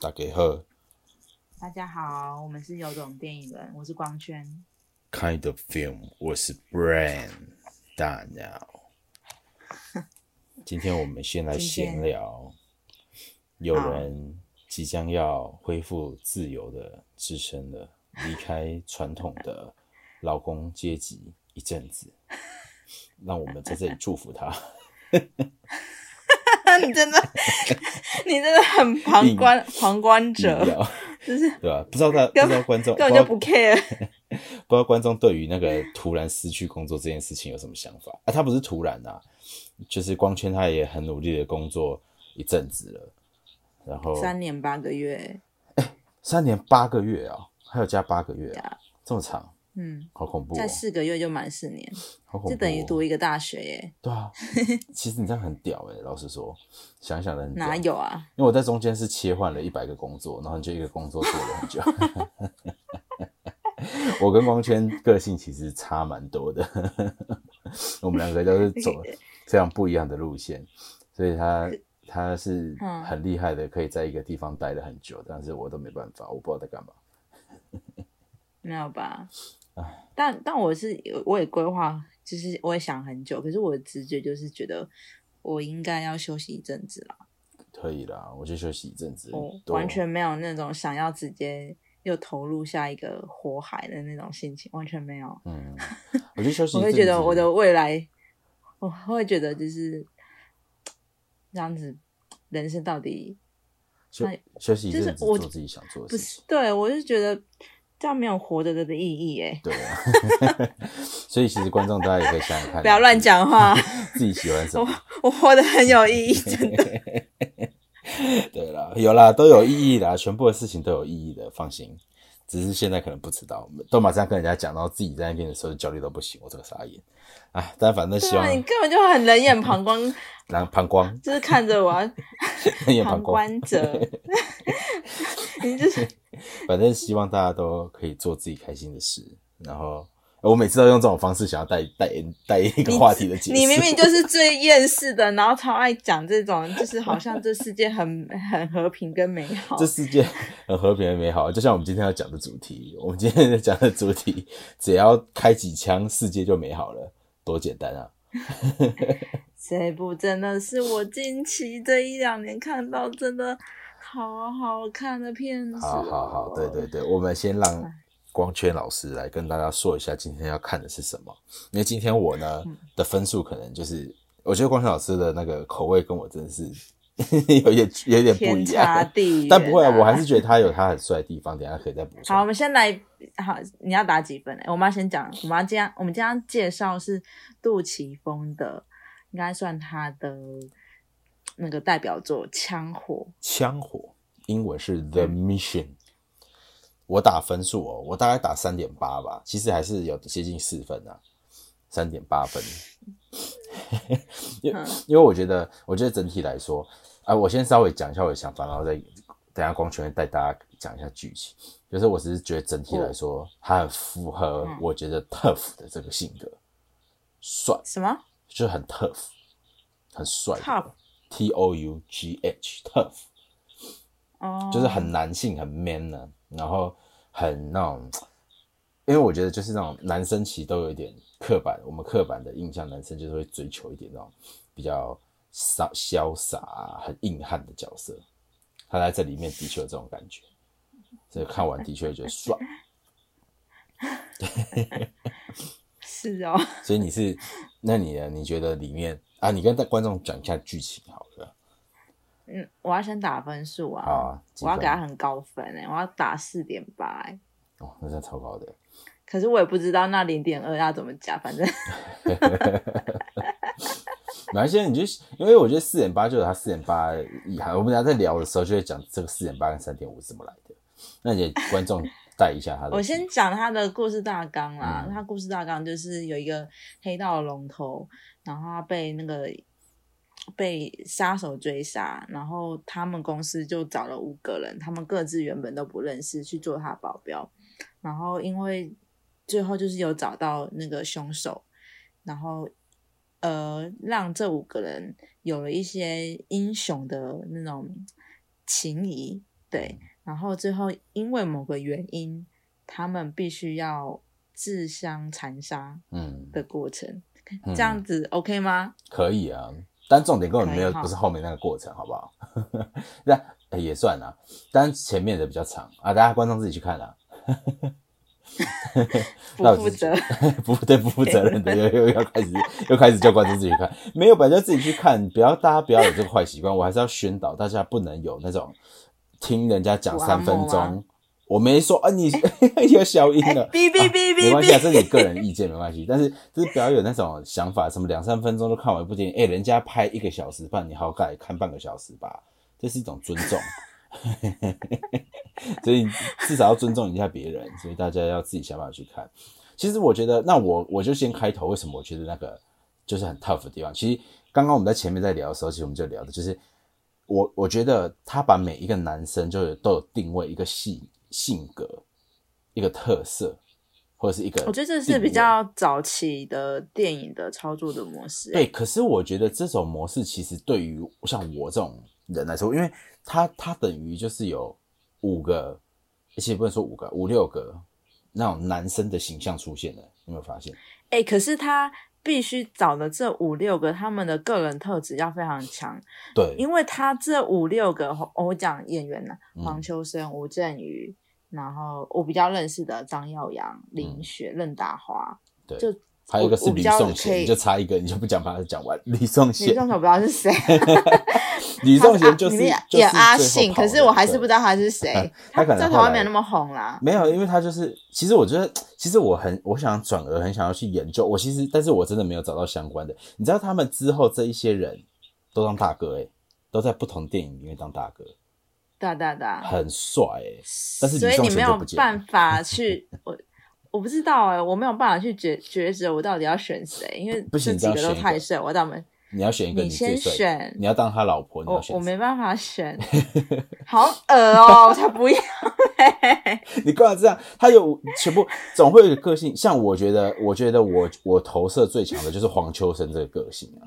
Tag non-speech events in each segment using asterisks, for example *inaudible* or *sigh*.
大家好大家好，我们是有种电影人，我是光圈。，Kind of Film，我是 Brain 大鸟。今天我们先来闲聊，有人即将要恢复自由的自身了，离开传统的劳工阶级一阵子，让我们在这里祝福他。*laughs* *laughs* 你真的，你真的很旁观旁观者就是对吧？不知道大不知道观众根本就不 care。*laughs* 不知道观众对于那个突然失去工作这件事情有什么想法啊？他不是突然啊，就是光圈他也很努力的工作一阵子了，然后三年八个月，*laughs* 三年八个月啊，还有加八个月这么长，嗯，好恐怖、哦再，四个月就满四年，*laughs* 好恐怖、哦，就等于读一个大学耶？对啊，*laughs* 其实你这样很屌哎、老实说，想一想的很屌哪有啊？因为我在中间是切换了一百个工作，然后你就一个工作做了很久。*laughs* 我跟光圈个性其实差蛮多的，我们两个都是走非常不一样的路线，所以他他是嗯很厉害的，可以在一个地方待了很久，但是我都没办法，我不知道在干嘛。没有吧？但但我是我也规划，就是我也想很久，可是我的直觉就是觉得我应该要休息一阵子啦。可以啦，我就休息一阵子，我多完全没有那种想要直接又投入下一个火海的那种心情，完全没有。嗯，我就休 *laughs* 息一我。会觉得我的未来，我会觉得就是这样子，人生到底休那休息一阵子做自己想做的不事情。是对我是觉得这样没有活着的的意义哎，对啊，*laughs* 所以其实观众大家也可以想想看，不要乱讲话，*laughs* 自己喜欢什么。我活得很有意义，真的。*laughs* 对啦，有啦，都有意义啦，全部的事情都有意义的，放心。只是现在可能不知道，都马上跟人家讲，然后自己在那边的时候焦虑都不行，我这个傻眼。哎，但反正希望你根本就很冷眼旁观，*laughs* 然后旁观，就是看着我 *laughs* 冷眼膀胱，观者，*laughs* 你就是反正希望大家都可以做自己开心的事。然后我每次都用这种方式想要带带带一个话题的结束。你明明就是最厌世的，然后超爱讲这种，就是好像这世界很很和平跟美好这。世界很和平跟美好，就像我们今天要讲的主题，我们今天要讲的主题，只要开几枪，世界就美好了，多简单啊！*laughs* 这部真的是我近期这一两年看到真的好好看的片子、好好好，对对。对，我们先让光圈老师来跟大家说一下今天要看的是什么，因为今天我呢的分数可能就是，我觉得光圈老师的那个口味跟我真的是 *laughs* 有点有点不天一样，差地远、但不会啊，我还是觉得他有他很帅的地方，等下可以再补充。好。我们先来，好，你要打几分呢？我们要先讲，我们要今天我们今天介绍是杜琪峰的，应该算他的那个代表作《枪火》。枪火，英文是 The Mission。我打分数哦，我大概打三点八吧，其实还是有接近四分啊，三点八分。因为因为我觉得，我觉得整体来说，啊、我先稍微讲一下我的想法，然后再等一下光圈带大家讲一下剧情。就是我只是觉得整体来说，他很符合我觉得 tough 的这个性格，帅，什么就是很 tough，很帅 Tough T O U G H tough。哦，就是很男性、很 man 呢、然后很那种，因为我觉得就是那种男生其实都有一点刻板，我们刻板的印象，男生就是会追求一点那种比较潇潇洒、啊、很硬汉的角色。他在这里面的确有这种感觉，所以看完的确觉得帅。*laughs* 是哦。所以你是，那你呢？你觉得里面啊？你跟观众讲一下剧情好了。嗯，我要先打分数啊！我要给他很高分诶、我要打四点八哎。哦，那真的超高的。可是我也不知道那零点二要怎么加，反正哪一些你就因为我觉得四点八就有他四点八遗憾，我们等一下在聊的时候就会讲这个四点八跟三点五是怎么来的。那你给观众带一下他的。我先讲他的故事大纲啦。嗯他故事大纲就是有一个黑道的龙头，然后他被那个被杀手追杀，然后他们公司就找了五个人，他们各自原本都不认识去做他保镖，然后因为最后就是有找到那个凶手，然后呃让这五个人有了一些英雄的那种情谊，对，然后最后因为某个原因，他们必须要自相残杀嗯，的过程，嗯。这样子 OK 吗？可以啊，但重点根本没有，不是后面那个过程，好不好？*laughs* 那、欸也算啊，但前面的比较长啊，大家观众自己去看啊。*laughs* 不负责，*laughs* 不对，不负责任的，又又要开始又开始叫观众自己看，没有，本来就自己去看，不要大家不要有这个坏习惯，我还是要宣导大家不能有那种听人家讲三分钟吗，我没说啊，你 *laughs* 有消音了，哔哔哔哔没关系啊，这是你个人意见没关系，但是就是不要有那种想法，什么两三分钟就看完一部电影，哎、人家拍一个小时半，你好歹看半个小时吧，这是一种尊重，*laughs* 所以至少要尊重一下别人，所以大家要自己想办法去看。其实我觉得，那我我就先开头，为什么我觉得那个就是很 tough 的地方？其实刚刚我们在前面在聊的时候，其实我们就聊的就是我我觉得他把每一个男生就有都有定位一个性性格、一个特色，或者是一个我觉得这是比较早期的电影的操作的模式。对。可是我觉得这种模式其实对于像我这种人来说，因为他他等于就是有五个，而且不能说五个，五六个那种男生的形象出现了，有没有发现？哎、可是他必须找的这五六个，他们的个人特质要非常强，对，因为他这五六个，我讲演员呢，嗯。黄秋生、吴镇宇，然后我比较认识的张耀扬、林雪、任达华，对，就还有一个是我我比较吕颂贤，你就差一个，你就不讲把它讲完。李颂李贤，仲我不知道是谁，*laughs* 吕颂贤就是演阿信，可是我还是不知道他是谁，他可能在台湾没有那么红啦。没有，因为他就是，其实我觉得，其实我很，我想转而很想要去研究，我其实，但是我真的没有找到相关的。你知道他们之后这一些人都当大哥、欸，都在不同电影里面当大哥，对啊对啊对啊，很帅哎、但是所以你没有办法 *laughs* 去我。我不知道哎、我没有办法去抉抉择我到底要选谁，因为这几个都太帅，我到没你要选一个你最帅的，先选你要当他老婆，你要选谁我没办法选，*laughs* 好恶哦、我才不要欸！*laughs* 你干嘛这样？他有全部总会有个性，像我觉得，我觉得我我投射最强的就是黄秋生这个个性啊，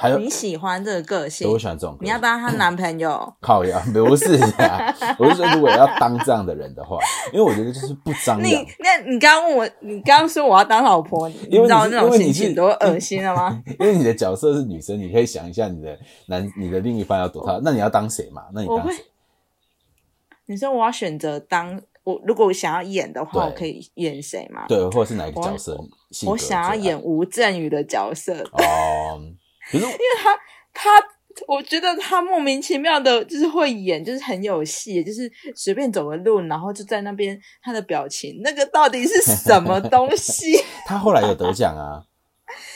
还有你喜欢这个个性对，我喜欢这种个性。你要当她男朋友，*coughs* 靠呀，不是呀，*laughs* 我是说，如果要当这样的人的话，因为我觉得就是不张你。那你刚刚问我，你刚刚说我要当老婆，你知道那种心情多恶心了吗？*laughs* 因为你的角色是女生，你可以想一下你的男、你的另一半要多大，那你要当谁嘛？那你当谁？你说我要选择当我，如果我想要演的话，我可以演谁嘛？对，或者是哪一个角色？我想要演吴镇宇的角色，哦。可是他，我觉得他莫名其妙的，就是会演，就是很有戏，就是随便走个路，然后就在那边，他的表情，那个到底是什么 *laughs* 东西？*laughs* 他后来有得奖啊，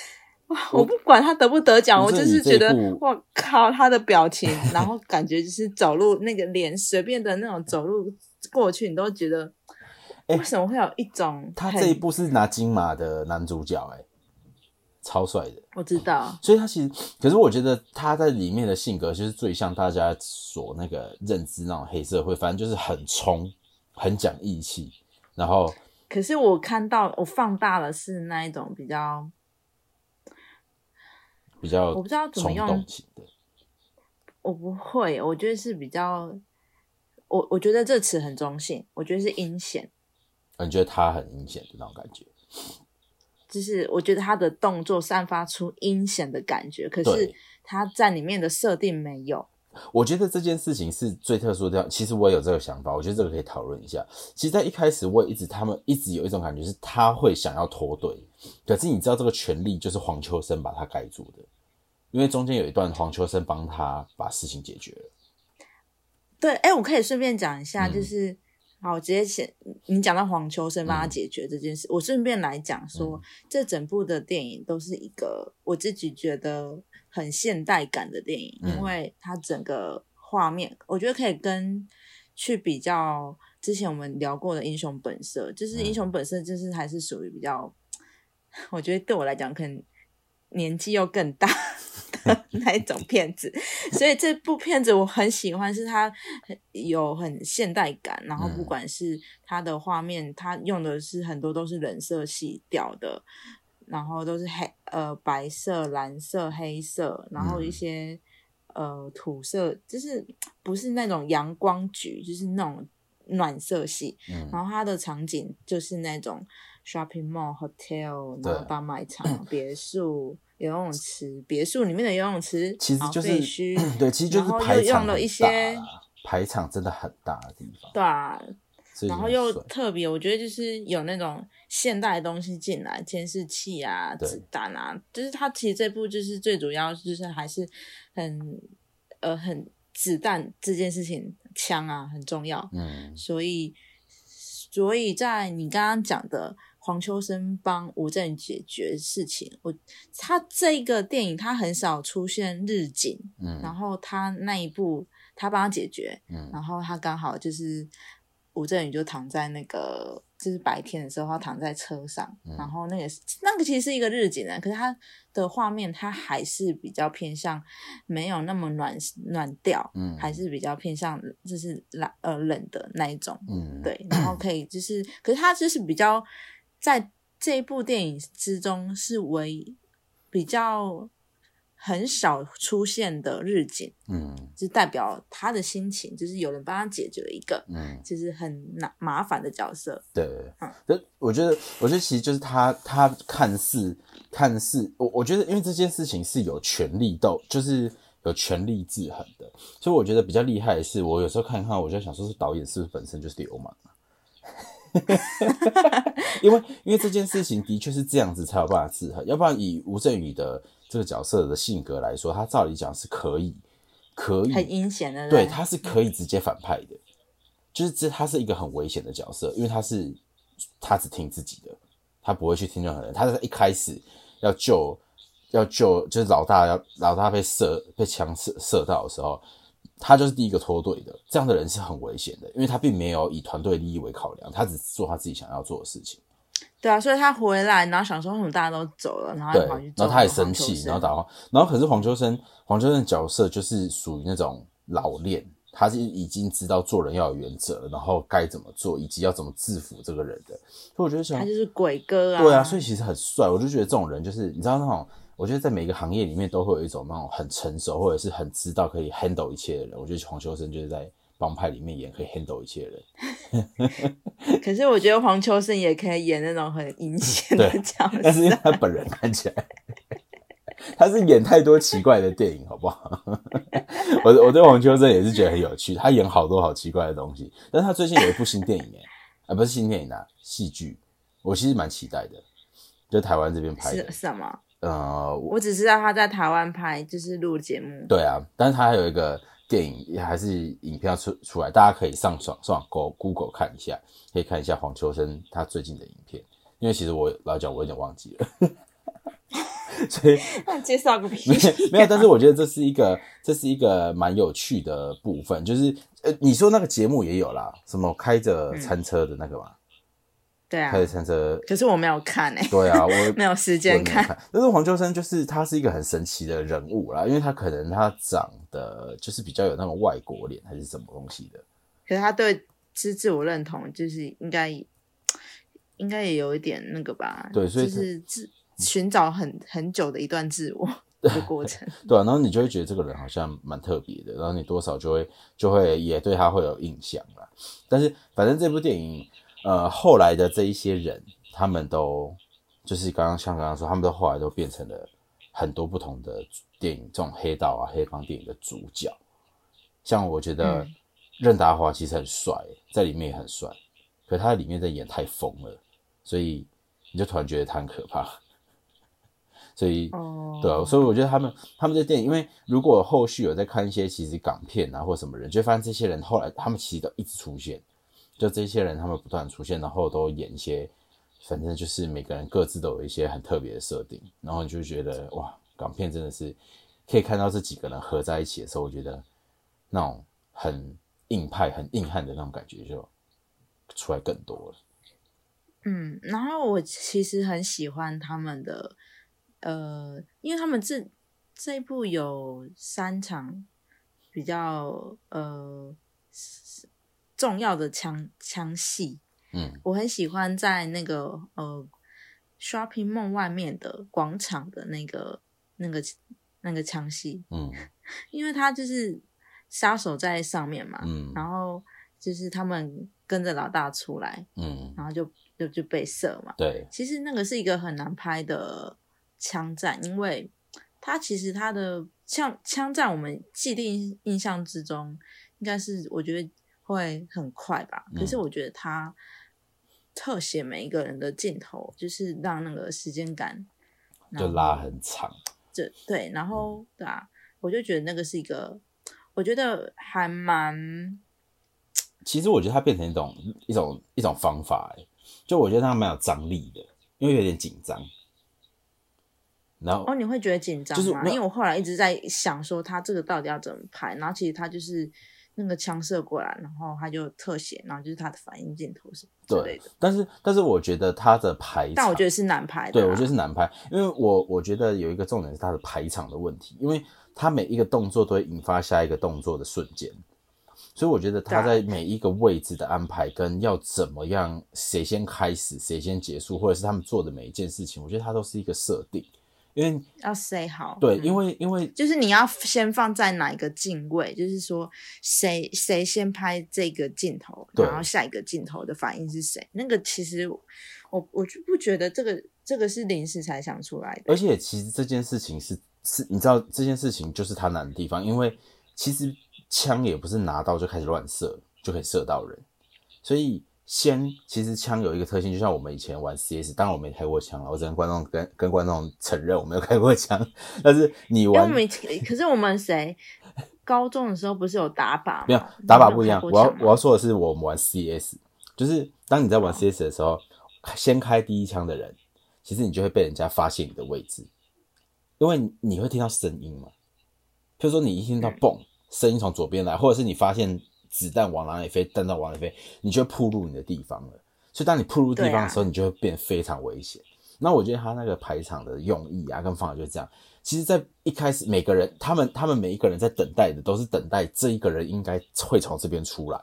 *laughs* 我不管他得不得奖，我就是觉得我靠，他的表情，然后感觉就是走路那个脸，随便的那种走路过去，你都觉得，哎为什么会有一种很他这一部是拿金马的男主角、哎，超帅的。我知道，所以他其实，可是我觉得他在里面的性格就是最像大家所那个认知那种黑社会，反正就是很冲，很讲义气，然后可是我看到我放大了是那一种比较，比较我不知道怎么用。我不会，我觉得是比较，我我觉得这词很中性，我觉得是阴险，你觉得他很阴险的那种感觉？就是我觉得他的动作散发出阴险的感觉，可是他在里面的设定没有。我觉得这件事情是最特殊的。其实我也有这个想法，我觉得这个可以讨论一下。其实，在一开始，我也一直他们一直有一种感觉是他会想要脱队，可是你知道这个权利就是黄秋生把他盖住的，因为中间有一段黄秋生帮他把事情解决了。对，哎，我可以顺便讲一下，嗯就是、好，我直接先你讲到黄秋生帮他嗯。解决这件事，我顺便来讲说，这整部的电影都是一个我自己觉得很现代感的电影，嗯。因为它整个画面，我觉得可以跟去比较之前我们聊过的《英雄本色》，就是《英嗯。雄本色》就是还是属于比较，*laughs* 我觉得对我来讲可能年纪又更大。的 *laughs* 那一种片子，所以这部片子我很喜欢，是它很有很现代感，然后不嗯。管是它的画面，它用的是很多都是冷色系调的，然后都是黑呃白色、蓝色、黑色，然后一嗯。些、呃土色，就是不是那种阳光橘，就是那种暖色系。嗯。然后它的场景就是那种 shopping mall、hotel，然后大卖场、别墅、游泳池，别墅里面的游泳池，其实就是废墟 *clears throat* 对，其实就是排场用了一些排场真的很大的地方，对啊，然后又特别，我觉得就是有那种现代的东西进来，监视器啊、子弹啊，就是它其实这部就是最主要就是还是很呃很子弹这件事情，枪啊很重要，嗯。所以所以在你刚刚讲的黄秋生帮吴镇宇解决事情，我他这个电影他很少出现日景，然嗯后他那一部他帮他解决，嗯。然后他刚好就是吴镇宇就躺在那个就是白天的时候，他躺在车上，嗯。然后那个那个其实是一个日景啊，可是他的画面他还是比较偏向没有那么暖暖调，嗯。还是比较偏向就是冷呃冷的那一种，嗯，对，然后可以就是，可是他就是比较在这一部电影之中是唯比较很少出现的日景，嗯就代表他的心情，就是有人帮他解决了一个嗯，就是很难麻烦的角色。对嗯，就我觉得，我觉得其实就是他，他看似看似，我我觉得，因为这件事情是有权力斗，就是有权力制衡的，所以我觉得比较厉害的是，我有时候看一看，我就想说，是导演是不是本身就是流氓啊？*laughs* 因为因为这件事情的确是这样子才有办法制衡，要不然以吴镇宇的这个角色的性格来说，他照理讲是可以可以很阴险的，对，他是可以直接反派的，就是这他是一个很危险的角色，因为他是他只听自己的，他不会去听任何人。他在一开始要救要救，就是老大要老大被射被枪射射到的时候，他就是第一个脱队的。这样的人是很危险的，因为他并没有以团队利益为考量，他只做他自己想要做的事情。对啊，所以他回来，然后想说为什么大家都走了，然后对他跑去，然后他也生气，然后打，然后可是黄秋生，黄秋生的角色就是属于那种老练，他是已经知道做人要有原则，然后该怎么做，以及要怎么制服这个人的。所以我觉得想他，就是鬼哥啊，对啊，所以其实很帅。我就觉得这种人就是你知道那种，我觉得在每个行业里面都会有一种那种很成熟或者是很知道可以 handle 一切的人。我觉得黄秋生就是在帮派里面演可以 handle 一切的人。*laughs* 可是我觉得黄秋生也可以演那种很阴险的角色但是因为，他本人看起来，他是演太多奇怪的电影，好不好？*laughs* 我我对黄秋生也是觉得很有趣，他演好多好奇怪的东西。但是他最近有一部新电影，哎，啊不是新电影啊，戏剧，我其实蛮期待的，就台湾这边拍的是。什么？呃，我我只知道他在台湾拍，就是录节目。对啊，但是他还有一个电影，也还是影片要出出来，大家可以上上上 Google 看一下，可以看一下黄秋生他最近的影片。因为其实我老讲我有点忘记了，*laughs* 所以 *laughs* 那介绍个屁没！没有，但是我觉得这是一个，这是一个蛮有趣的部分，就是呃，你说那个节目也有啦，什么开着餐车的那个嘛，对啊可是我没有看诶、对啊，我 *laughs* 没有时间看。看。但是黄秋生就是他是一个很神奇的人物啦，因为他可能他长得就是比较有那种外国脸还是什么东西的，可是他对自自我认同，就是应该应该也有一点那个吧？对所以就是自寻找很很久的一段自我 *laughs* 的过程。*laughs* 对啊，然后你就会觉得这个人好像蛮特别的，然后你多少就会就会也对他会有印象啦。但是反正这部电影，呃，后来的这一些人，他们都就是刚刚像刚刚说，他们都后来都变成了很多不同的电影，这种黑道啊、黑帮电影的主角。像我觉得嗯任达华其实很帅，在里面也很帅，可他在里面在演太疯了，所以你就突然觉得他很可怕。所以哦，对啊，所以我觉得他们他们这电影，因为如果后续有在看一些其实港片啊或什么人，就发现这些人后来他们其实都一直出现，就这些人他们不断出现，然后都演一些，反正就是每个人各自都有一些很特别的设定，然后你就觉得哇，港片真的是可以看到这几个人合在一起的时候，我觉得那种很硬派、很硬汉的那种感觉就出来更多了。嗯，然后我其实很喜欢他们的，呃，因为他们这这一部有三场比较呃重要的枪枪戏，嗯。我很喜欢在那个呃 shopping mall 外面的广场的那个那个那个枪戏，嗯。*laughs* 因为他就是杀手在上面嘛，嗯。然后就是他们跟着老大出来，嗯，然后就就就被射嘛。对，其实那个是一个很难拍的枪战，因为它其实它的枪枪战，我们既定印象之中应该是我觉得会很快吧，可是嗯我觉得他特写每一个人的镜头，就是让那个时间感就拉很长。这对，然后对啊，我就觉得那个是一个，我觉得还蛮 *tsk* 其实我觉得它变成一种一种一种方法、欸，就我觉得它蛮有张力的，因为有点紧张。然后哦，你会觉得紧张吗？就是因为我后来一直在想说，他这个到底要怎么拍，然后其实他就是那个枪射过来，然后他就特写，然后就是他的反应镜头什么之类的。，但是但是我觉得他的排，但我觉得是难排的对，我觉得是难排，因为我我觉得有一个重点是他的排场的问题，因为他每一个动作都会引发下一个动作的瞬间，所以我觉得它对啊。在每一个位置的安排跟要怎么样，谁先开始，谁先结束，或者是他们做的每一件事情，我觉得他都是一个设定，因为要 say 好。对，嗯因为因为就是你要先放在哪一个镜位，就是说谁谁先拍这个镜头，然后下一个镜头的反应是谁？那个其实我我就不觉得这个这个是临时才想出来的。而且其实这件事情是是，你知道这件事情就是它难的地方，因为其实枪也不是拿到就开始乱射就可以射到人，所以先其实枪有一个特性，就像我们以前玩 CS，当然我没开过枪了，我只能观众跟跟观众承认我没有开过枪，但是你玩我们可是我们谁高中的时候不是有打靶吗？没有打靶不一样，我要我要说的是，我们玩 CS，就是当你在玩 CS 的时候，先开第一枪的人，其实你就会被人家发现你的位置，因为你会听到声音嘛。譬如说你一听到嗯嘣，声音从左边来，或者是你发现子弹往哪里飞，弹道往哪里飞，你就会暴露你的地方了。所以当你铺路地方的时候，你就会变得非常危险。那我觉得他那个排场的用意啊，跟方法就是这样。其实，在一开始，每个人他们他们每一个人在等待的都是等待这一个人应该会从这边出来，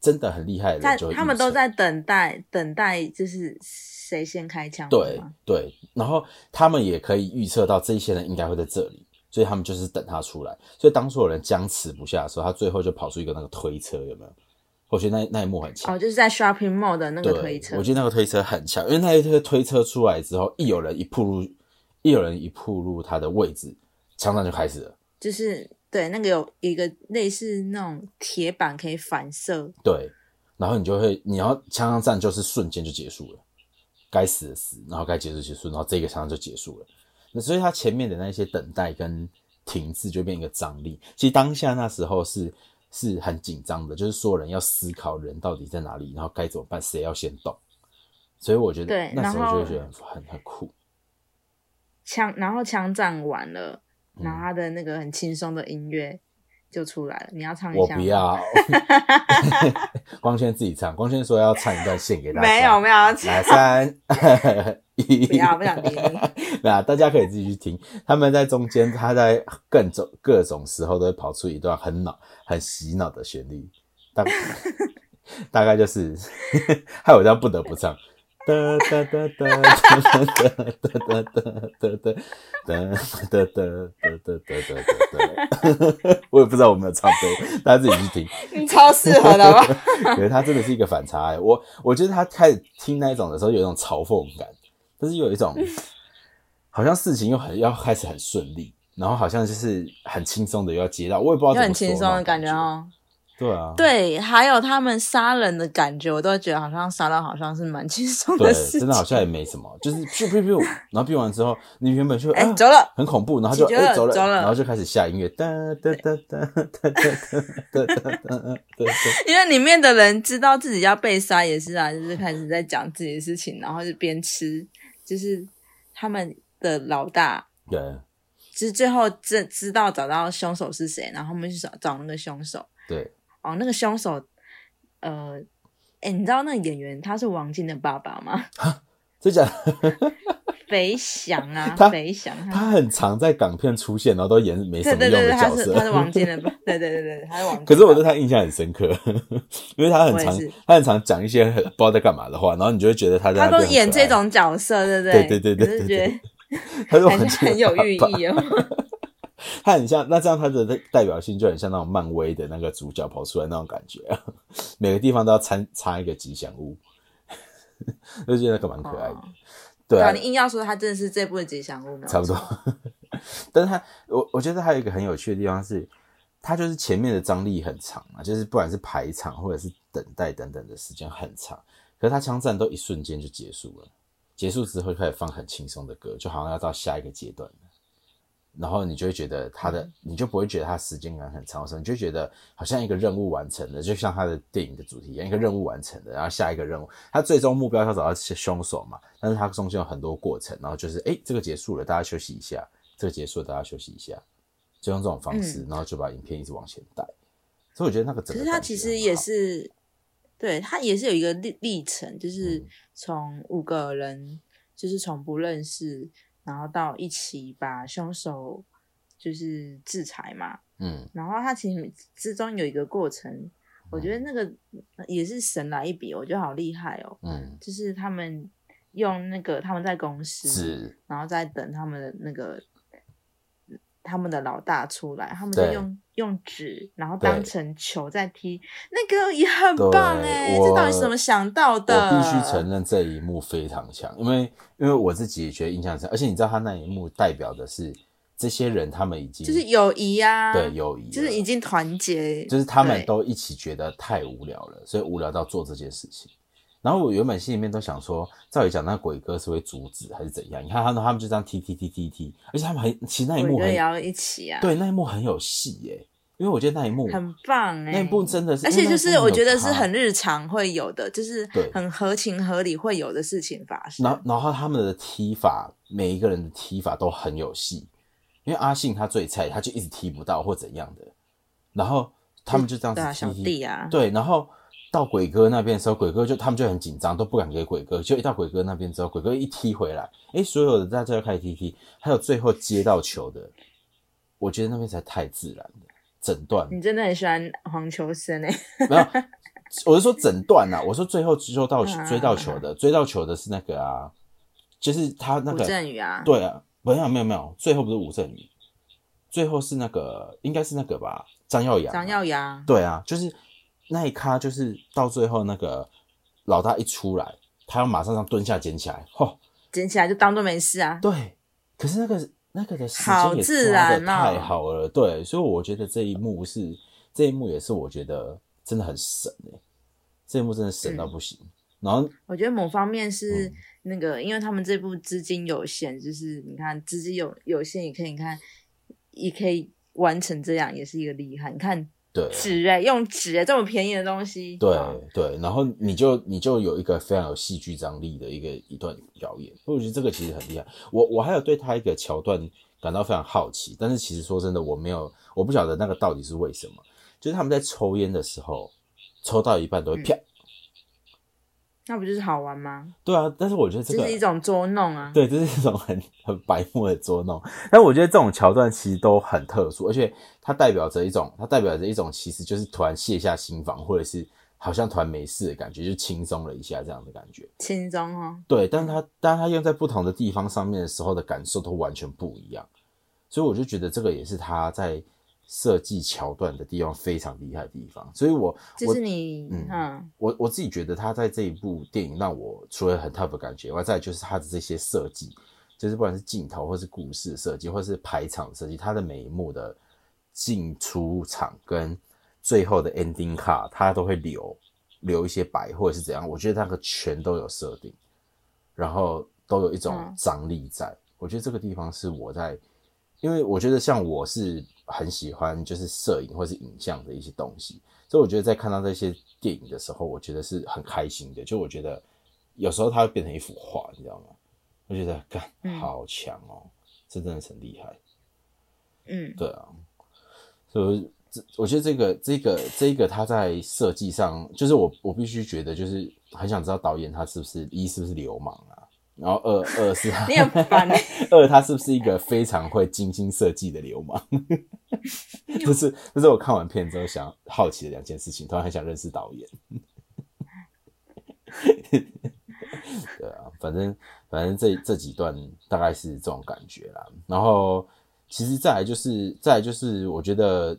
真的很厉害的他们都在等待等待，就是谁先开枪对？对，然后他们也可以预测到这一些人应该会在这里，所以他们就是等他出来。所以当所有人僵持不下的时候，他最后就跑出一个那个推车，有没有？我觉得那那一幕很强。哦，就是在 shopping mall 的那个，推车，我觉得那个推车很强，因为那一个推车出来之后，一有人一铺入，一有人一铺入他的位置，枪战就开始了。就是对那个有一个类似那种铁板可以反射，对，然后你就会，你要枪枪战就是瞬间就结束了，该死的死，然后该结束结束，然后这个枪战就结束了。那所以他前面的那些等待跟停滞就变一个张力。其实当下那时候是是很紧张的，就是所有人要思考人到底在哪里，然后该怎么办，谁要先动。所以我觉得对那时候就会觉得很很很酷。枪，然后枪战完了，嗯然后他的那个很轻松的音乐就出来了。你要唱一下？我不要 *laughs* *laughs* 光轩自己唱。光轩说要唱一段献给大家，没有没有要来唱，三一，不要不想听。那。大家可以自己去听。他们在中间，他在各种各种时候都会跑出一段很脑、很洗脑的旋律，大 *laughs* 大概就是，害我这样不得不唱。哒哒哒哒哒哒哒哒哒哒哒哒哒哒哒哒哒哒，我也不知道我有没有唱对，大家自己去听。你超适合的吧？可是他真的是一个反差、欸。我我觉得他开始听那一种的时候，有一种嘲讽感，但是有一种好像事情又很要开始很顺利，然后好像就是很轻松的又要接到，我也不知道怎么说轻松的感。觉哦。对啊，对，还有他们杀人的感觉，我都觉得好像杀人好像是蛮轻松的事情。真的好像也没什么，就是然后变完之后，你原本就哎啊走了很恐怖，然后就走了，走了然后就开始下音乐，哒哒哒哒哒哒哒哒哒哒哒。因为里面的人知道自己要被杀也是啊，就是开始在讲自己的事情，然后就边吃，就是他们的老大，对，就是最后知知道找到凶手是谁，然后他们去找找那个凶手。对，哦，那个凶手，呃，哎，你知道那个演员他是王晶的爸爸吗？*laughs* 真假的？*laughs* 肥翔啊他，肥翔，他很常在港片出现，然后都演没什么用对对对对，他的角色。是他是王晶的爸，*laughs* 对对对对，他是王。可是我对他印象很深刻，因为他很常他很常讲一些很不知道在干嘛的话，然后你就会觉得他在他都演这，种角色，对不对对对对对觉得他是还是王晶的很有寓意哦。*laughs* 他很像，那这样他的代表性就很像那种漫威的那个主角跑出来那种感觉啊，*laughs* 每个地方都要掺插一个吉祥物，*laughs* 就觉得那个蛮可爱的。哦对啊你，硬要说它真的是这部的吉祥物，吗差不多错。但是他我我觉得还有一个很有趣的地方是，它就是前面的张力很长啊，就是不管是排场或者是等待等等的时间很长，可是他枪战都一瞬间就结束了，结束之后就开始放很轻松的歌，就好像要到下一个阶段了。然后你就会觉得他的，你就不会觉得他时间感很长的时候，你就会觉得好像一个任务完成了，就像他的电影的主题一样，一个任务完成了，然后下一个任务，他最终目标要找到凶手嘛，但是他中间有很多过程，然后就是哎，诶这个结束了，大家休息一下，这个结束了，大家休息一下，就用这种方式，然后就把影片一直往前带。所以我觉得那个整可是它其实也是，对，它也是有一个历历程，就是嗯。从五个人，就是从不认识，然后到一起把凶手就是制裁嘛。嗯然后他其实之中有一个过程，我觉得那个也是神来一笔，我觉得好厉害哦。嗯就是他们用那个他们在公司，是然后在等他们的那个他们的老大出来，他们就用用纸，然后当成球在踢，那个也很棒对哎，我这到底是怎么想到的？我必须承认这一幕非常强，因为因为我自己也觉得印象深，而且你知道他那一幕代表的是这些人他们已经就是友谊啊，对友谊，就是已经团结，就是他们都一起觉得太无聊了，所以无聊到做这件事情。然后我原本心里面都想说，照理讲那鬼哥是会阻止还是怎样？你看他们他们就这样踢踢踢踢踢，而且他们很其实那一幕很要一起啊，对那一幕很有戏耶，因为我觉得那一幕很棒哎，那一幕真的是，而且就是我觉得是很日。常会有的，就是很合情合理会有的事情发生。然后，然后他们的踢法，每一个人的踢法都很有戏，因为阿信他最菜，他就一直踢不到或怎样的，然后他们就这样子踢啊，对，然后到鬼哥那边的时候，鬼哥就他们就很紧张，都不敢给鬼哥。就一到鬼哥那边之后，鬼哥一踢回来，诶，所有的大家就开始踢踢，还有最后接到球的，我觉得那边才太自然了，整段。你真的很喜欢黄秋生哎、没有，我是说整段啊，我说最后追到嗯追到球的，追到球的是那个啊，就是他那个吴个镇宇啊，对啊，没有没有没有，最后不是吴镇宇，最后是那个应该是那个吧，张耀扬啊，张耀扬，对啊，就是那一咖，就是到最后那个老大一出来，他要马上让蹲下捡起来，吼，捡起来就当做没事啊。对，可是那个那个的时好间也自抓的然哦太好了，对，所以我觉得这一幕是这一幕也是我觉得真的很神诶、这一幕真的神到嗯不行。然后我觉得某方面嗯是那个，因为他们这部资金有限，就是你看资金有有限，也可以你看也可以完成这样，也是一个厉害。你看对纸哎、用纸哎、这么便宜的东西，对对，然后你就你就有一个非常有戏剧张力的一个一段表演，我觉得这个其实很厉害。我我还有对他一个桥段感到非常好奇，但是其实说真的，我没有我不晓得那个到底是为什么。就是他们在抽烟的时候，抽到一半都会啪，那不就是好玩吗？对啊，但是我觉得这是一种捉弄啊。对，这是一种很 *laughs* 很白目的捉弄。但我觉得这种桥段其实都很特殊，而且它代表着一种，它代表着一种其实就是突然卸下心防，或者是好像突然没事的感觉，就轻松了一下这样的感觉。轻松哦，对，但是它当它用在不同的地方上面的时候的感受都完全不一样，所以我就觉得这个也是他在设计桥段的地方非常厉害的地方。所以我我就是你嗯嗯我我自己觉得他在这一部电影让我除了很 tough 的感觉，外再就是他的这些设计，就是不管是镜头或是故事设计，或是排场设计，他的每一幕的进出场跟最后的 ending card，他都会留留一些白或者是怎样，我觉得那个全都有设定，然后都有一种嗯张力在。我觉得这个地方是我在，因为我觉得像我是很喜欢就是摄影或是影像的一些东西，所以我觉得在看到这些电影的时候，我觉得是很开心的。就我觉得有时候它会变成一幅画，你知道吗？我觉得干嗯好强哦，这真的是很厉害。嗯，对啊，所以我这我觉得这个这个这个他在设计上，就是我我必须觉得就是很想知道导演他是不是一是不是流氓啊，然后二二是 *laughs* 他你很烦欸 *laughs* 二他是不是一个非常会精心设计的流氓？这是这是我看完片之后想好奇的两件事情，突然很想认识导演。对啊，反正反正这这几段大概是这种感觉啦。然后其实再来就是再来就是我觉得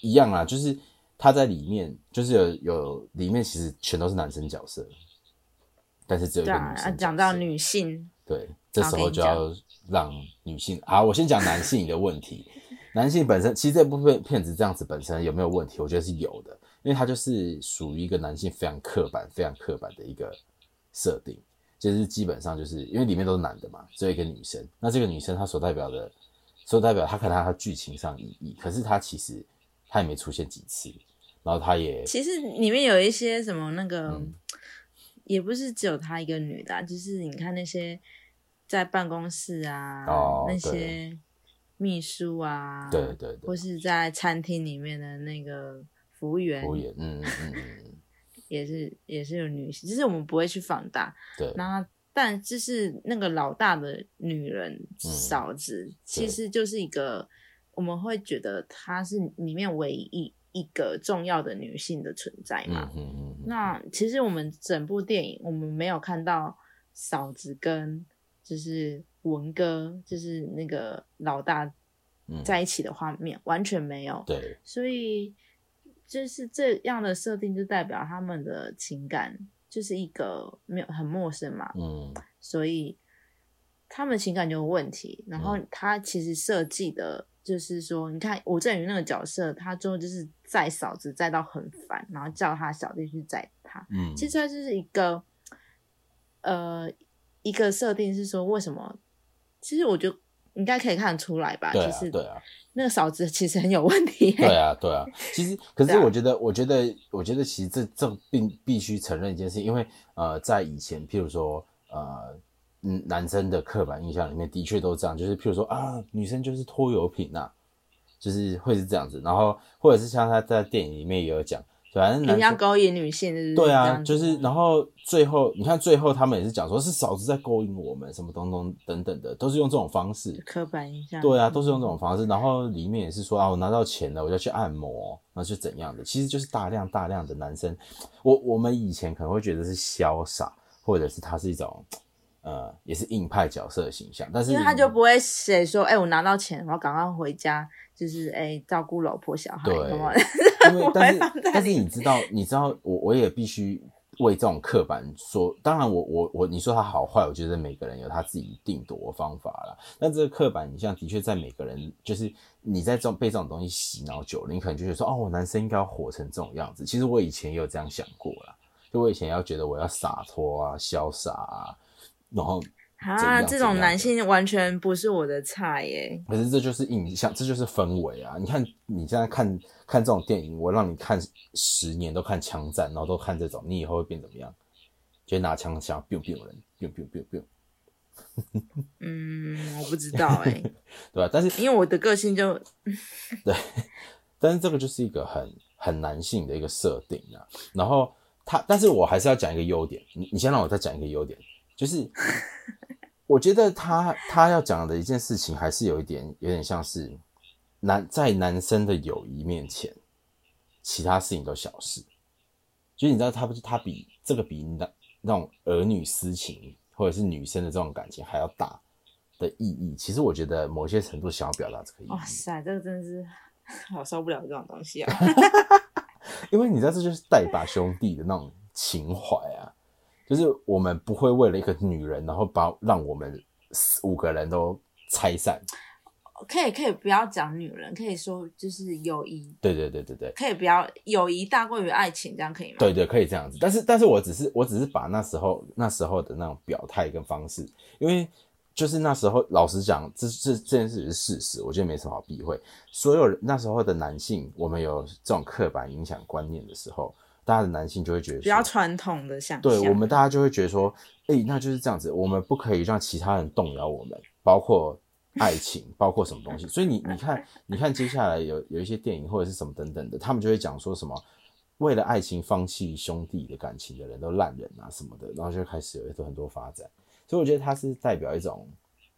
一样啊，就是他在里面就是有有里面其实全都是男生角色，但是只有一个女。讲到女性，对，这时候就要让女性好，我先讲男性的问题。*laughs* 男性本身其实这部分片子这样子本身有没有问题？我觉得是有的，因为它就是属于一个男性非常刻板、非常刻板的一个设定，就是基本上就是因为里面都是男的嘛，只有一个女生。那这个女生她所代表的，所代表她可能她剧情上意义，可是她其实她也没出现几次，然后她也其实里面有一些什么那个，嗯也不是只有她一个女的、啊，就是你看那些在办公室啊，那些秘书啊，对对对或是在餐厅里面的那个服务员，服务员，嗯嗯嗯嗯，*laughs* 也是也是有女性，只是我们不会去放大。对，然后但就是那个老大的女人嗯嫂子，其实就是一个我们会觉得她是里面唯一一个重要的女性的存在嘛。嗯嗯嗯嗯，那其实我们整部电影，我们没有看到嫂子跟就是文哥，就是那个老大嗯在一起的画面，完全没有。对，所以就是这样的设定，就代表他们的情感就是一个没有很陌生嘛，嗯所以他们情感就有问题。然后嗯他其实设计的就是说，你看吴镇宇那个角色，他最后就是载嫂子载到很烦，然后叫他小弟去载他。嗯，其实他就是一个呃一个设定是说，为什么？其实我觉得应该可以看得出来吧，对啊就是对啊。那个嫂子其实很有问题、*laughs* 对啊，对啊，*laughs* 其实可是我觉得，我觉得，我觉得其实这这并必须承认一件事，因为呃，在以前，譬如说呃，嗯，男生的刻板印象里面的确都这样，就是譬如说啊，女生就是拖油瓶呐、就是会是这样子，然后或者是像他在电影里面也有讲，反正人家勾引女性，就是对啊，就是然后最后你看最后他们也是讲说是嫂子在勾引我们什么东东等等的，都是用这种方式，刻板印象。对啊，都是用这种方式。然后里面也是说啊，我拿到钱了，我就去按摩，那是怎样的？其实就是大量大量的男生。我我们以前可能会觉得是潇洒，或者是他是一种呃，也是硬派角色的形象，但是因为他就不会写说，哎、我拿到钱，我要赶快回家，就是哎、照顾老婆小孩，对因为 *laughs* 我但是但是你知道，你知道我我也必须为这种刻板说，当然我我我你说他好坏，我觉得每个人有他自己定夺的方法啦。但这个刻板印象的确在每个人，就是你在这种被这种东西洗脑久了，你可能就觉得说，哦，我男生应该要活成这种样子。其实我以前也有这样想过啦，就我以前要觉得我要洒脱啊、潇洒啊，然后啊，这种男性完全不是我的菜耶。可是这就是印象，这就是氛围啊！你看你现在看看这种电影，我让你看十年都看枪战，然后都看这种，你以后会变怎么样？就拿枪想要 biu biu 人，biu biu biu biu，嗯，我不知道哎，*laughs* 对吧？但是因为我的个性就 *laughs* 对但是这个就是一个很很男性的一个设定啊。然后他，但是我还是要讲一个优点，你你先让我再讲一个优点，就是我觉得他他要讲的一件事情，还是有一点有点像是男在男生的友谊面前，其他事情都小事。就是你知道他不是他比这个比那那种儿女私情或者是女生的这种感情还要大的意义，其实我觉得某些程度想要表达这个意义。哇塞，这个真的是好受不了这种东西啊！*laughs* 因为你知道，这就是带把兄弟的那种情怀啊，就是我们不会为了一个女人，然后把让我们四五个人都拆散。可以可以不要讲女人，可以说就是友谊，对对对对对可以不要友谊大过于爱情，这样可以吗？对对，可以这样子。但是但是我只是我只是把那时候那时候的那种表态跟方式，因为就是那时候老实讲，这这这件事是事实，我觉得没什么好避讳。所有人那时候的男性，我们有这种刻板影响观念的时候，大家的男性就会觉得比较传统的想象。对我们大家就会觉得说，诶、那就是这样子，我们不可以让其他人动摇我们，包括 *laughs* 爱情，包括什么东西。所以你你看，你看接下来有有一些电影或者是什么等等的，他们就会讲说什么，为了爱情放弃兄弟的感情的人都烂人啊什么的，然后就开始有很多发展。所以我觉得它是代表一种，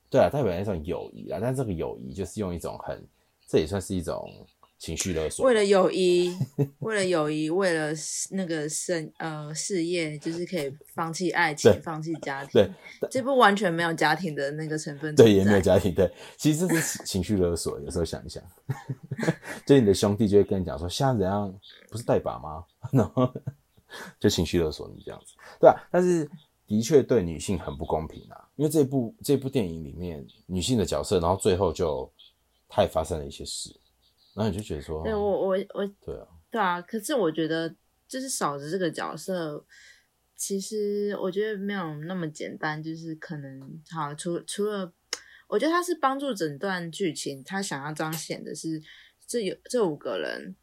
对啊，代表一种友谊啊，但这个友谊就是用一种很，这也算是一种情绪勒索。*laughs* 为了友谊，为了友谊，为了那个生呃事业，就是可以放弃爱情，放弃家庭。对，这部完全没有家庭的那个成分。对，也没有家庭。对，其实这是情绪勒索。有时候想一想，*laughs* 就你的兄弟就会跟你讲说，现在怎样不是带把吗？*laughs* 然后就情绪勒索你这样子，对啊，但是的确对女性很不公平啊，因为这部这部电影里面女性的角色，然后最后就她也发生了一些事。然后你就觉得说，对我我我，对啊，对啊。可是我觉得，就是嫂子这个角色，其实我觉得没有那么简单。就是可能，好，除除了，我觉得他是帮助整段剧情，他想要彰显的是，这有这五个人，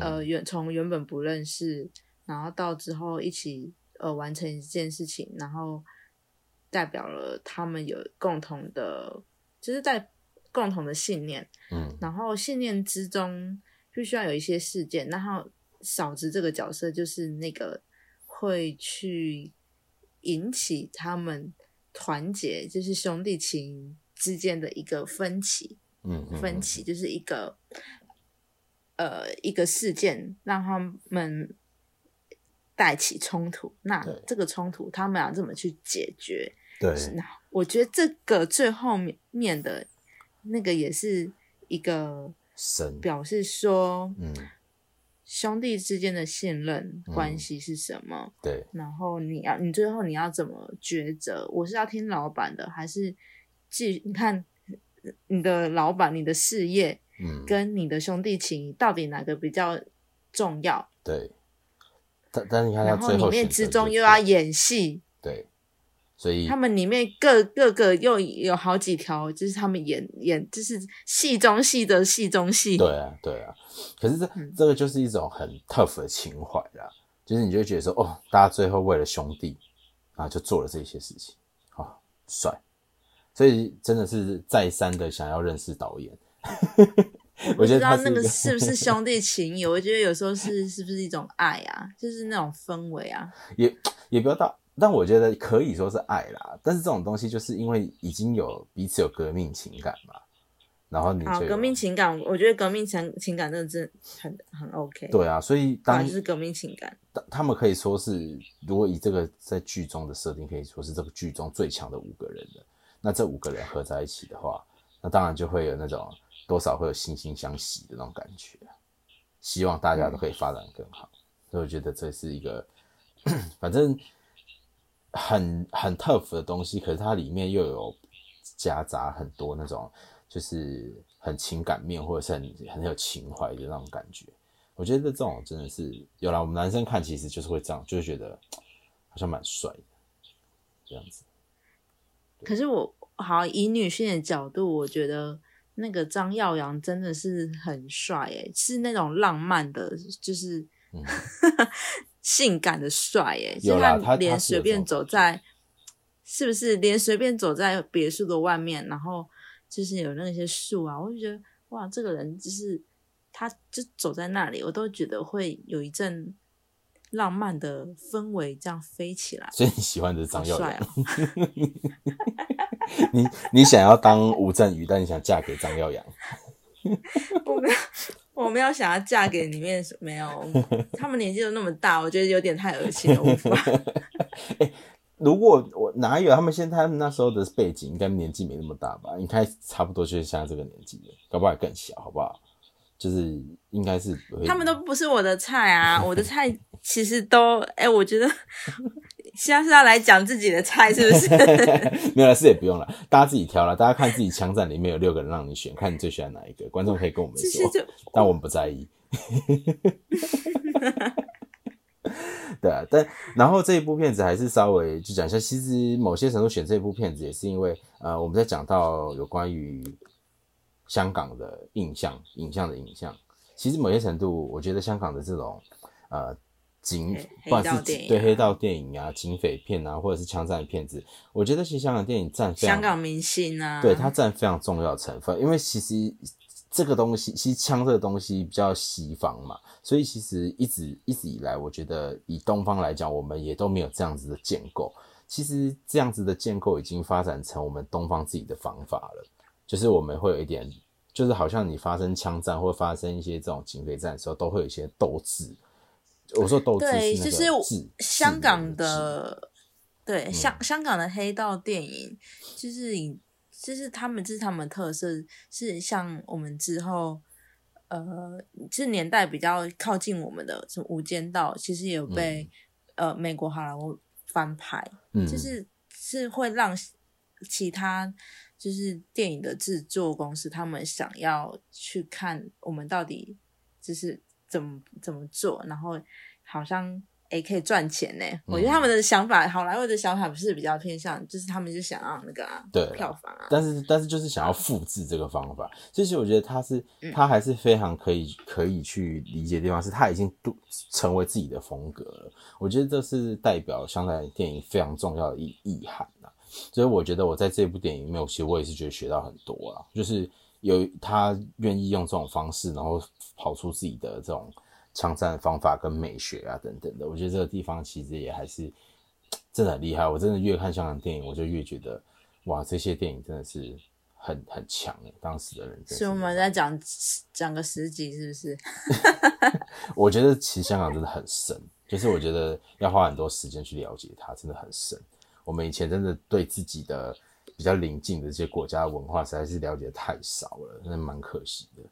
呃，原从原本不认识，然后到之后一起呃完成一件事情，然后代表了他们有共同的，就是在。共同的信念，嗯，然后信念之中必须要有一些事件，然后嫂子这个角色就是那个会去引起他们团结，就是兄弟情之间的一个分歧，嗯，分歧就是一个呃一个事件让他们带起冲突，那这个冲突他们要怎么去解决？对，那我觉得这个最后面面的。那个也是一个神表示说，嗯，兄弟之间的信任关系是什么？对，然后你要你最后你要怎么抉择？我是要听老板的，还是继你看你的老板、你的事业，嗯，跟你的兄弟情，到底哪个比较重要？对，但但你看，然后里面之中又要演戏，对。所以他们里面各各个又有好几条，就是他们演演，就是戏中戏的戏中戏。对啊，对啊。可是这这个就是一种很 tough 的情怀啦，就是你就觉得说，哦，大家最后为了兄弟，啊就做了这些事情，啊，帅。所以真的是再三的想要认识导演。我不知道那个是不是 *laughs* 兄弟情谊，我觉得有时候是是不是一种爱啊，就是那种氛围啊。也也不要到。但我觉得可以说是爱啦，但是这种东西就是因为已经有彼此有革命情感嘛，然后你好革命情感，我觉得革命情情感真的是很很 OK。对啊，所以当然是革命情感，他们可以说是，如果以这个在剧中的设定，可以说是这个剧中最强的五个人的。那这五个人合在一起的话，那当然就会有那种多少会有惺惺相惜的那种感觉，希望大家都可以发展更好。所以我觉得这是一个，*clears throat* 反正。很很 tough 的东西，可是它里面又有夹杂很多那种，就是很情感面或者是很很有情怀的那种感觉。我觉得这种真的是有了我们男生看，其实就是会这样，就是觉得好像蛮帅的这样子。可是我好以女性的角度，我觉得那个张耀扬真的是很帅诶，是那种浪漫的，就是。*laughs* 性感的帅耶，就他连随便走在，是不是连随便走在别墅的外面，然后就是有那些树啊，我就觉得哇，这个人就是他就走在那里，我都觉得会有一阵浪漫的氛围这样飞起来。所以你喜欢的是张耀扬，*laughs* 你你想要当吴镇宇，但你想嫁给张耀扬？我没有。我没有想要嫁给里面没有，他们年纪都那么大，我觉得有点太恶心了，无法。*laughs* 哎，如果我哪有他们现在他们那时候的背景，应该年纪没那么大吧？应该差不多就是像这个年纪的，搞不好更小，好不好？就是应该是他们都不是我的菜啊，我的菜其实都哎，我觉得。现在是要来讲自己的菜，是不是？*laughs* 没有了，是也不用了，大家自己挑了。大家看自己枪战里面有六个人让你选，看你最喜欢哪一个。观众可以跟我们说，但我们不在意。*laughs* 对啊，但然后这一部片子还是稍微就讲一下，其实某些程度选这部片子也是因为，呃，我们在讲到有关于香港的印象、影像的影像。其实某些程度，我觉得香港的这种，呃。警，不管是对黑道电影啊、警匪片啊，或者是枪战片子，我觉得其实香港电影占香港明星啊，对它占非常重要的成分。因为其实这个东西，其实枪这个东西比较西方嘛，所以其实一直一直以来，我觉得以东方来讲，我们也都没有这样子的建构。其实这样子的建构已经发展成我们东方自己的方法了，就是我们会有一点。就是好像你发生枪战或发生一些这种警匪战的时候，都会有一些斗志。我说斗志对，就是香港的，对嗯香香港的黑道电影，就是以就是他们这是他们的特色，是像我们之后。呃，是年代比较靠近我们的，什么《无间道》，其实也有被、呃美国好莱坞翻拍，嗯，就是是会让其他就是电影的制作公司，他们想要去看我们到底就是怎么怎么做，然后好像诶可以赚钱呢。我觉得他们的想法，好莱坞的想法不是比较偏向，就是他们就想要那个、啊、对票房啊，但是但是就是想要复制这个方法，其实我觉得他是嗯他还是非常可以可以去理解的地方，是他已经都成为自己的风格了。我觉得这是代表香港电影非常重要的意意涵呐。所以我觉得我在这部电影里面，其实我也是觉得学到很多啊，就是有他愿意用这种方式，然后跑出自己的这种枪战方法跟美学啊等等的。我觉得这个地方其实也还是真的很厉害。我真的越看香港电影，我就越觉得哇，这些电影真的是很很强诶，当时的人真的是。我们在讲讲个十集，是不是？*laughs* 我觉得其实香港真的很深，就是我觉得要花很多时间去了解它，真的很深。我们以前真的对自己的比较邻近的这些国家的文化实在是了解太少了，真的蛮可惜的。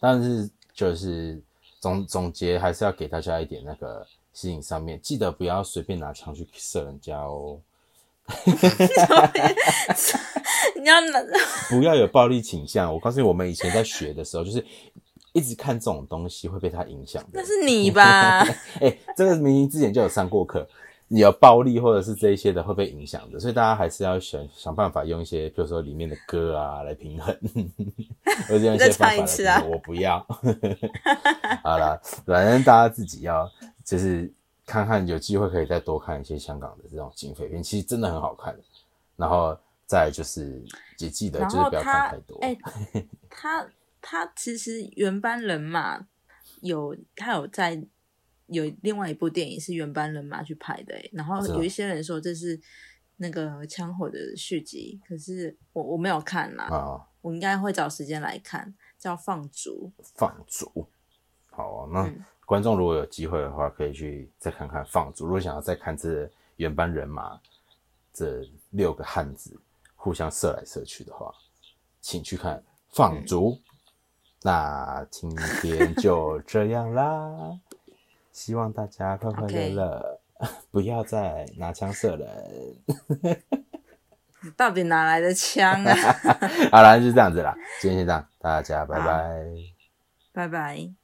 但是就是总总结还是要给大家一点那个事情上面，记得不要随便拿枪去射人家哦，*laughs* 你要拿 *laughs* 不要有暴力倾向。我告诉你，我们以前在学的时候，就是一直看这种东西会被它影响的。那是你吧？*laughs* 哎、这个明明之前就有上过课，你有暴力或者是这一些的会被影响的，所以大家还是要想想办法用一些，比如说里面的歌啊来平衡，或者用一些方法来。我不要，*laughs* 好啦，反正大家自己要就是看看有机会可以再多看一些香港的这种警匪片，其实真的很好看。然后再就是也记得就是不要看太多，哎、*laughs* 他他其实原班人马有他有在有另外一部电影是原班人马去拍的、哎，然后有一些人说这是那个枪火的续集，可是我我没有看啦，啊。我应该会找时间来看，叫《放逐放逐。好、那嗯观众如果有机会的话，可以去再看看放逐。如果想要再看这原班人马这六个汉子互相射来射去的话，请去看放逐。那今天就这样啦，希望大家快快乐乐 *laughs* 不要再拿枪射人。》，你到底哪来的枪啊？*laughs* 好啦，就这样子啦，今天先这样，大家拜好拜。拜拜。